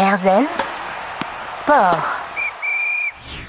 Erzen Sport.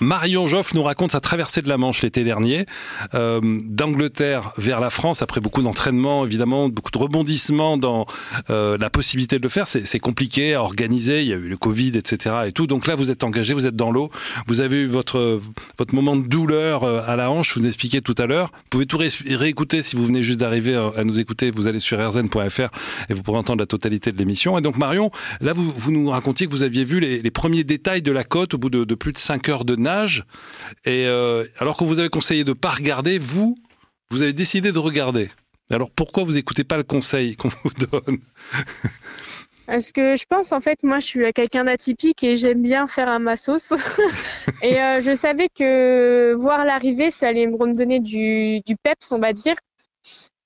Marion Joff nous raconte sa traversée de la Manche l'été dernier, euh, d'Angleterre vers la France, après beaucoup d'entraînement, évidemment, beaucoup de rebondissements dans euh, la possibilité de le faire. C'est compliqué à organiser, il y a eu le Covid, etc. Et tout. Donc là, vous êtes engagé, vous êtes dans l'eau, vous avez eu votre, votre moment de douleur euh, à la hanche, je vous expliqué tout à l'heure. Vous pouvez tout réécouter si vous venez juste d'arriver à nous écouter, vous allez sur rzn.fr et vous pourrez entendre la totalité de l'émission. Et donc Marion, là, vous, vous nous racontiez que vous aviez vu les, premiers détails de la côte au bout de, de plus de 5 heures de nage. Et euh, alors que vous avez conseillé de ne pas regarder, vous, vous avez décidé de regarder. Alors pourquoi vous n'écoutez pas le conseil qu'on vous donne? Parce que je pense, en fait, moi, je suis quelqu'un d'atypique et j'aime bien faire à ma sauce. et euh, je savais que voir l'arrivée, ça allait me donner du, du peps, on va dire.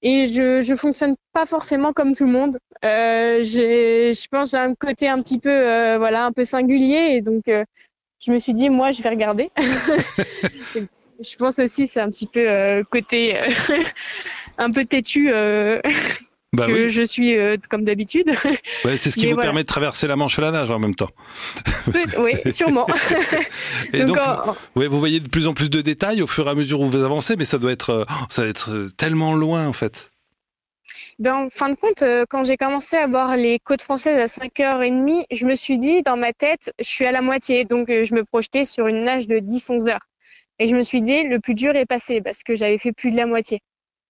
Et je je fonctionne pas forcément comme tout le monde. Euh, je pense, j'ai un côté un petit peu, euh, voilà, un peu singulier. Et donc, euh, je me suis dit, moi, je vais regarder. je pense aussi, c'est un petit peu euh, côté euh, un peu têtu. Euh, bah que je suis comme d'habitude. Ouais, c'est ce qui vous permet de traverser la Manche à la nage en même temps. oui, sûrement. et donc, vous, vous, voyez de plus en plus de détails au fur et à mesure où vous avancez, mais ça doit être, ça doit être tellement loin en fait. Ben, en fin de compte, euh, quand j'ai commencé à voir les côtes françaises à 5h30, je me suis dit, dans ma tête, je suis à la moitié. Donc, euh, je me projetais sur une nage de 10-11 heures. Et je me suis dit, le plus dur est passé parce que j'avais fait plus de la moitié.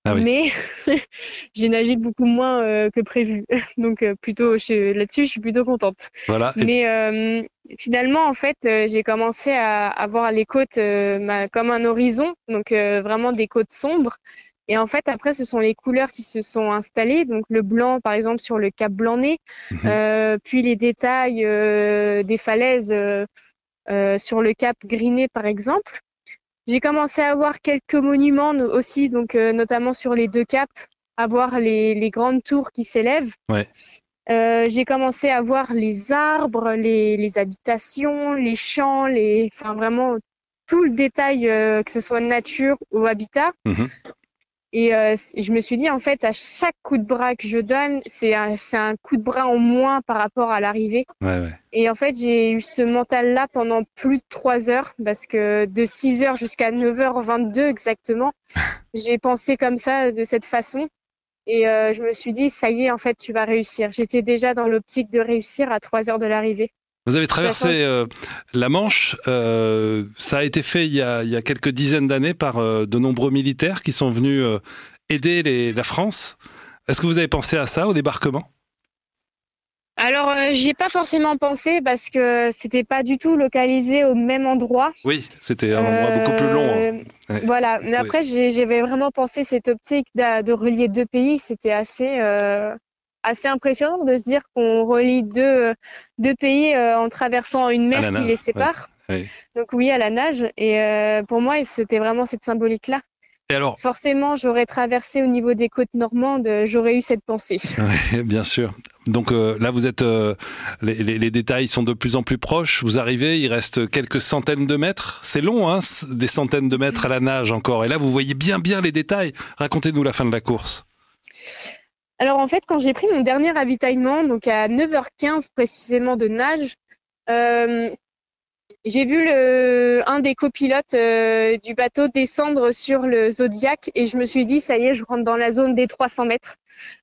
Ah Mais j'ai nagé beaucoup moins euh, que prévu. Donc, plutôt là-dessus, je suis plutôt contente. Voilà. Mais finalement, en fait, j'ai commencé à, à, voir les côtes comme un horizon, donc vraiment des côtes sombres. Et en fait, après, ce sont les couleurs qui se sont installées. Donc, le blanc, par exemple, sur le cap Blanc-Nez, mhm. euh, puis les détails euh, des falaises euh, sur le cap Griné, par exemple. J'ai commencé à voir quelques monuments aussi, donc notamment sur les deux caps, à voir les, les grandes tours qui s'élèvent. Ouais. j'ai commencé à voir les arbres, les, les habitations, les champs, les, enfin vraiment tout le détail, que ce soit nature ou habitat. Mhm. Et euh, je me suis dit, en fait, à chaque coup de bras que je donne, c'est un, un, coup de bras en moins par rapport à l'arrivée. Ouais, ouais. Et en fait, j'ai eu ce mental-là pendant plus de trois heures, parce que de 6 heures jusqu'à 9h22 exactement, j'ai pensé comme ça, de cette façon. Et euh, je me suis dit, ça y est, en fait, tu vas réussir. J'étais déjà dans l'optique de réussir à trois heures de l'arrivée. Vous avez traversé euh, la Manche. Euh, ça a été fait il y a, il y a quelques dizaines d'années par euh, de nombreux militaires qui sont venus aider les, la France. Est-ce que vous avez pensé à ça au débarquement? Alors, j'y ai pas forcément pensé parce que c'était pas du tout localisé au même endroit. Oui, c'était un endroit beaucoup plus long. Hein. Voilà, mais après, j'avais vraiment pensé cette optique de, de relier deux pays. C'était assez, assez impressionnant de se dire qu'on relie deux, deux pays euh, en traversant une mer qui les sépare. Donc oui, à la nage. Et euh, pour moi, c'était vraiment cette symbolique-là. Et alors Forcément, j'aurais traversé au niveau des côtes normandes, j'aurais eu cette pensée. Oui, bien sûr. Donc euh, là, vous êtes, les, les, détails sont de plus en plus proches. Vous arrivez, il reste quelques centaines de mètres. C'est long, hein, des centaines de mètres à la nage encore. Et là, vous voyez bien, bien les détails. Racontez-nous la fin de la course. Alors en fait, quand j'ai pris mon dernier ravitaillement, donc à 9h15 précisément de nage, euh, j'ai vu le, un des copilotes euh, du bateau descendre sur le Zodiac et je me suis dit, ça y est, je rentre dans la zone des 300 mètres.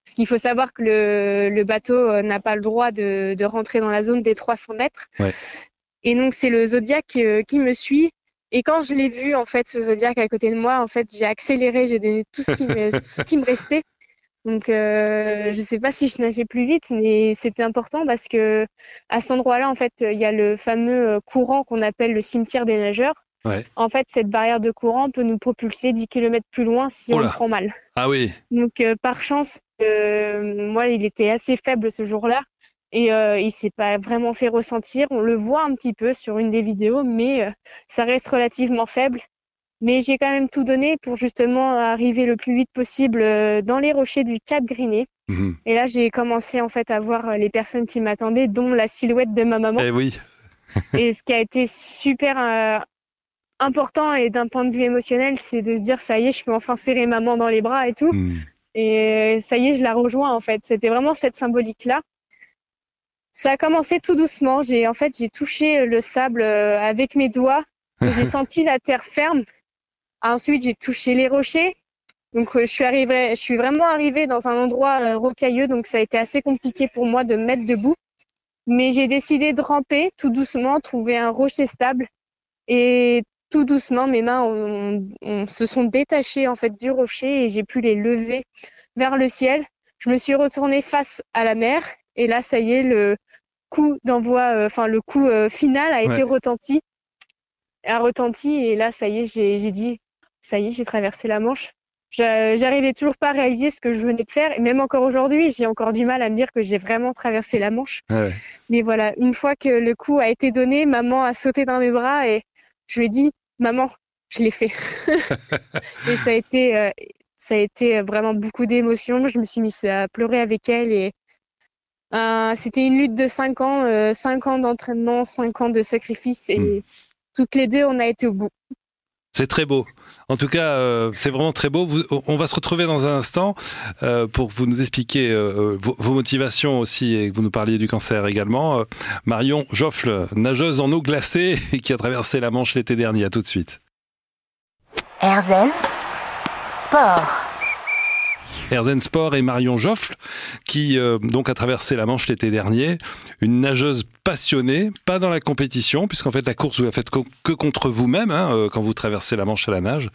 Parce qu'il faut savoir que le, le bateau euh, n'a pas le droit de, de, rentrer dans la zone des 300 mètres. Ouais. Et donc c'est le Zodiac qui me suit. Et quand je l'ai vu, en fait, ce Zodiac à côté de moi, en fait, j'ai accéléré, j'ai donné tout ce qui me, tout ce qui me restait. Donc, euh, je ne sais pas si je nageais plus vite, mais c'était important parce que à cet endroit-là, en fait, il y a le fameux euh, courant qu'on appelle le cimetière des nageurs. En fait, cette barrière de courant peut nous propulser 10 km plus loin si on prend mal. Ah oui. Donc, euh, par chance, moi, il était assez faible ce jour-là et il s'est pas vraiment fait ressentir. On le voit un petit peu sur une des vidéos, mais ça reste relativement faible. Mais j'ai quand même tout donné pour justement arriver le plus vite possible euh, dans les rochers du Cap Griné. Mhm. Et là, j'ai commencé en fait à voir euh, les personnes qui m'attendaient, dont la silhouette de ma maman. Eh oui. et ce qui a été super euh, important et d'un point de vue émotionnel, c'est de se dire ça y est, je peux enfin serrer maman dans les bras et tout. Mhm. Et ça y est, je la rejoins en fait. C'était vraiment cette symbolique-là. Ça a commencé tout doucement. J'ai en fait j'ai touché le sable avec mes doigts. J'ai senti la terre ferme. Ensuite j'ai touché les rochers. Donc je suis arrivée, je suis vraiment arrivée dans un endroit rocailleux, donc ça a été assez compliqué pour moi de me mettre debout. Mais j'ai décidé de ramper tout doucement, trouver un rocher stable et tout doucement, mes mains se sont détachées en fait du rocher et j'ai pu les lever vers le ciel. Je me suis retournée face à la mer et là, ça y est, le coup d'envoi, euh, enfin le coup euh, final a été retenti, a retenti et là, ça y est, j'ai dit, ça y est, j'ai traversé la Manche. J'arrivais toujours pas à réaliser ce que je venais de faire et même encore aujourd'hui, j'ai encore du mal à me dire que j'ai vraiment traversé la Manche. Mais voilà, une fois que le coup a été donné, maman a sauté dans mes bras et je lui ai dit, maman, je l'ai fait. et ça a été, euh, ça a été vraiment beaucoup d'émotions. Je me suis mise à pleurer avec elle et euh, c'était une lutte de cinq ans, euh, cinq ans d'entraînement, cinq ans de sacrifice et hmm. toutes les deux, on a été au bout. C'est très beau. En tout cas, c'est vraiment très beau. on va se retrouver dans un instant pour que vous nous expliquiez vos, vos, motivations aussi et que vous nous parliez du cancer également. Marion Joffle, nageuse en eau glacée qui a traversé la Manche l'été dernier. À tout de suite. Erzen Sport. Erzen Sport et Marion Joffle, qui euh, donc a traversé la Manche l'été dernier, une nageuse passionnée, pas dans la compétition, puisqu'en fait la course vous la faites que contre vous-même hein, euh, quand vous traversez la Manche à la nage.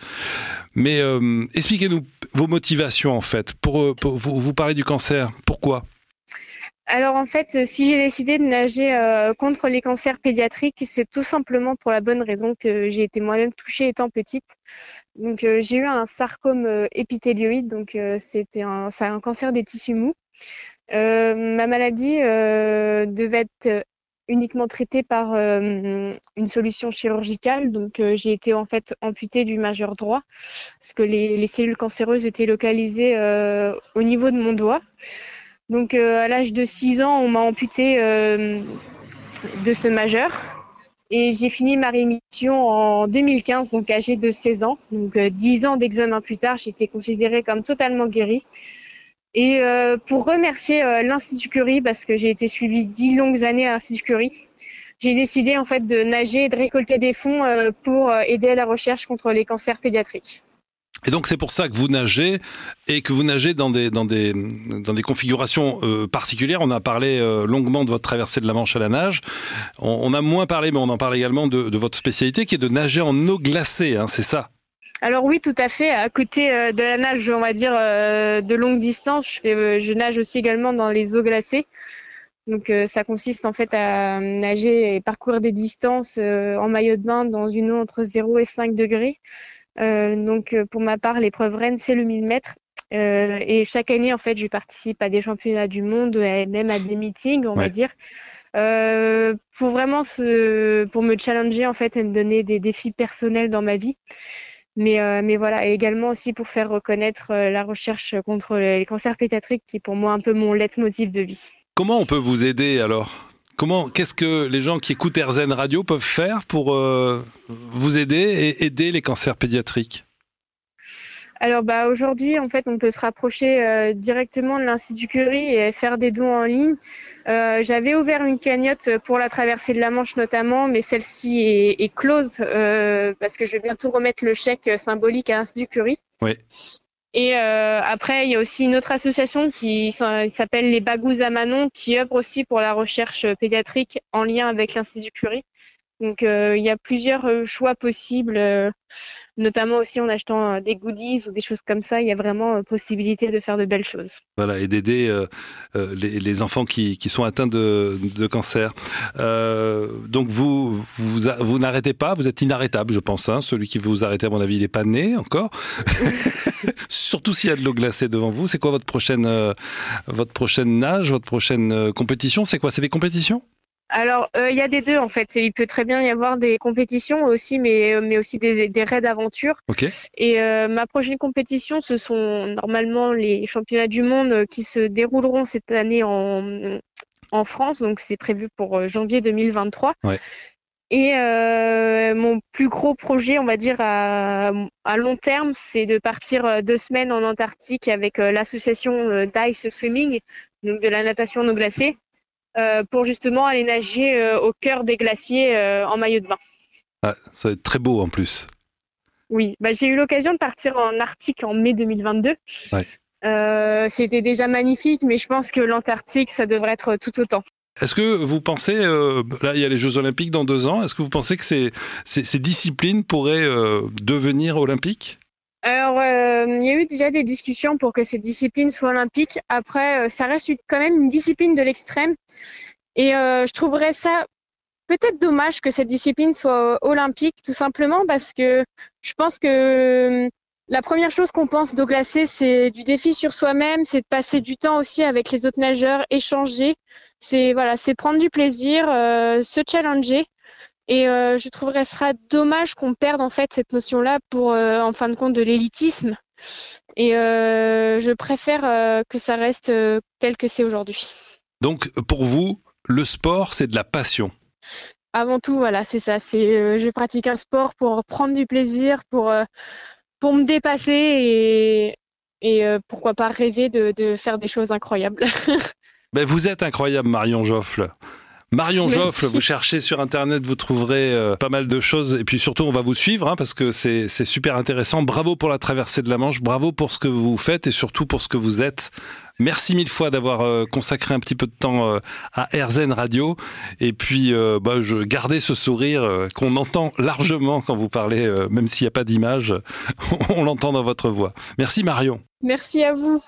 Mais euh, expliquez-nous vos motivations en fait. Pour, vous parlez du cancer, pourquoi? Alors en fait, euh, si j'ai décidé de nager euh, contre les cancers pédiatriques, c'est tout simplement pour la bonne raison que j'ai été moi-même touchée étant petite. Donc euh, j'ai eu un sarcome épithélioïde, donc c'était un, cancer des tissus mous. ma maladie devait être uniquement traitée par une solution chirurgicale, donc j'ai été en fait amputée du majeur droit, parce que les cellules cancéreuses étaient localisées au niveau de mon doigt. Donc euh, à l'âge de 6 ans, on m'a amputé euh, de ce majeur. Et j'ai fini ma rémission en 2015, donc âgée de 16 ans. Donc 10 euh, ans d'examen plus tard, j'étais considérée comme totalement guérie. Et pour remercier l'Institut Curie, parce que j'ai été suivie 10 longues années à l'Institut Curie, j'ai décidé en fait de nager et de récolter des fonds pour aider à la recherche contre les cancers pédiatriques. Et donc c'est pour ça que vous nagez et que vous nagez dans des dans des dans des configurations euh, particulières. On a parlé euh, longuement de votre traversée de la Manche à la nage. On, a moins parlé, mais on en parle également de, votre spécialité qui est de nager en eau glacée. Hein, c'est ça? Alors oui, tout à fait. À côté euh, de la nage, on va dire de longue distance, je, je nage aussi également dans les eaux glacées. Donc ça consiste en fait à nager et parcourir des distances en maillot de bain dans une eau entre 0 et 5 degrés. Euh, donc euh, pour ma part, l'épreuve reine, c'est le 1000 mètres. Euh, et chaque année, en fait, je participe à des championnats du monde, et même à des meetings, on va dire. Euh, pour vraiment se, pour me challenger en fait et me donner des défis personnels dans ma vie. Mais, euh, mais voilà, et également aussi pour faire reconnaître la recherche contre les cancers pédiatriques, qui est pour moi un peu mon leitmotiv de vie. Comment on peut vous aider alors? Comment, qu'est-ce que les gens qui écoutent RZN Radio peuvent faire pour euh, vous aider et aider les cancers pédiatriques? Alors bah aujourd'hui en fait on peut se rapprocher euh, directement de l'Institut Curie et faire des dons en ligne. Euh, j'avais ouvert une cagnotte pour la traversée de la Manche notamment, mais celle-ci est, est close parce que je vais bientôt remettre le chèque symbolique à l'Institut Curie. Oui. Et euh, après, il y a aussi une autre association qui s'appelle les Bagous à Manon, qui œuvre aussi pour la recherche pédiatrique en lien avec l'Institut Curie. Donc, euh, il y a plusieurs euh, choix possibles, notamment aussi en achetant des goodies ou des choses comme ça. Il y a vraiment possibilité de faire de belles choses. Voilà, et d'aider les, enfants qui, sont atteints de, cancer. donc, vous, vous, n'arrêtez pas, vous êtes inarrêtable, je pense. Hein. Celui qui vous arrêtez, à mon avis, il n'est pas né encore. Surtout s'il y a de l'eau glacée devant vous. C'est quoi votre prochaine, euh, votre prochaine nage, votre prochaine euh, compétition? C'est quoi? C'est des compétitions? Alors, euh, il y a des deux en fait. Il peut très bien y avoir des compétitions aussi, mais, mais aussi des, des raids d'aventure. Et ma prochaine compétition, ce sont normalement les championnats du monde qui se dérouleront cette année en, en France. Donc, c'est prévu pour janvier 2023. Ouais. Et euh, mon plus gros projet, on va dire à, long terme, c'est de partir euh, deux semaines en Antarctique avec euh, l'association Dice Swimming, donc de la natation non glacée. Pour justement aller nager au cœur des glaciers en maillot de bain. Ah, ça va être très beau en plus. Oui, bah, j'ai eu l'occasion de partir en Arctique en mai 2022. Ouais. C'était déjà magnifique, mais je pense que l'Antarctique, ça devrait être tout autant. Est-ce que vous pensez, euh, là il y a les Jeux Olympiques dans deux ans, est-ce que vous pensez que ces, ces, disciplines pourraient euh, devenir olympiques? Alors, euh, il y a eu déjà des discussions pour que ces disciplines soient olympiques. Après, ça reste quand même une discipline de l'extrême. Et je trouverais ça peut-être dommage que cette discipline soit olympique, tout simplement parce que je pense que la première chose qu'on pense d'eau glacée, c'est du défi sur soi-même, c'est de passer du temps aussi avec les autres nageurs, échanger. C'est voilà, c'est prendre du plaisir, euh, se challenger. Et euh, je trouverais ça dommage qu'on perde en fait cette notion-là pour, euh, en fin de compte, de l'élitisme. Et je préfère que ça reste tel que c'est aujourd'hui. Donc, pour vous, le sport, c'est de la passion Avant tout, voilà, c'est ça. C'est, je pratique un sport pour prendre du plaisir, pour pour me dépasser et, et euh, pourquoi pas rêver de, faire des choses incroyables. ben vous êtes incroyable, Marion Joffle. Marion Joffle, vous cherchez sur Internet, vous trouverez euh, pas mal de choses. Et puis surtout, on va vous suivre hein, parce que c'est super intéressant. Bravo pour la traversée de la Manche, bravo pour ce que vous faites et surtout pour ce que vous êtes. Merci mille fois d'avoir euh, consacré un petit peu de temps euh, à RZN Radio. Et puis, bah, je gardais ce sourire qu'on entend largement quand vous parlez, même s'il n'y a pas d'image, on l'entend dans votre voix. Merci Marion. Merci à vous.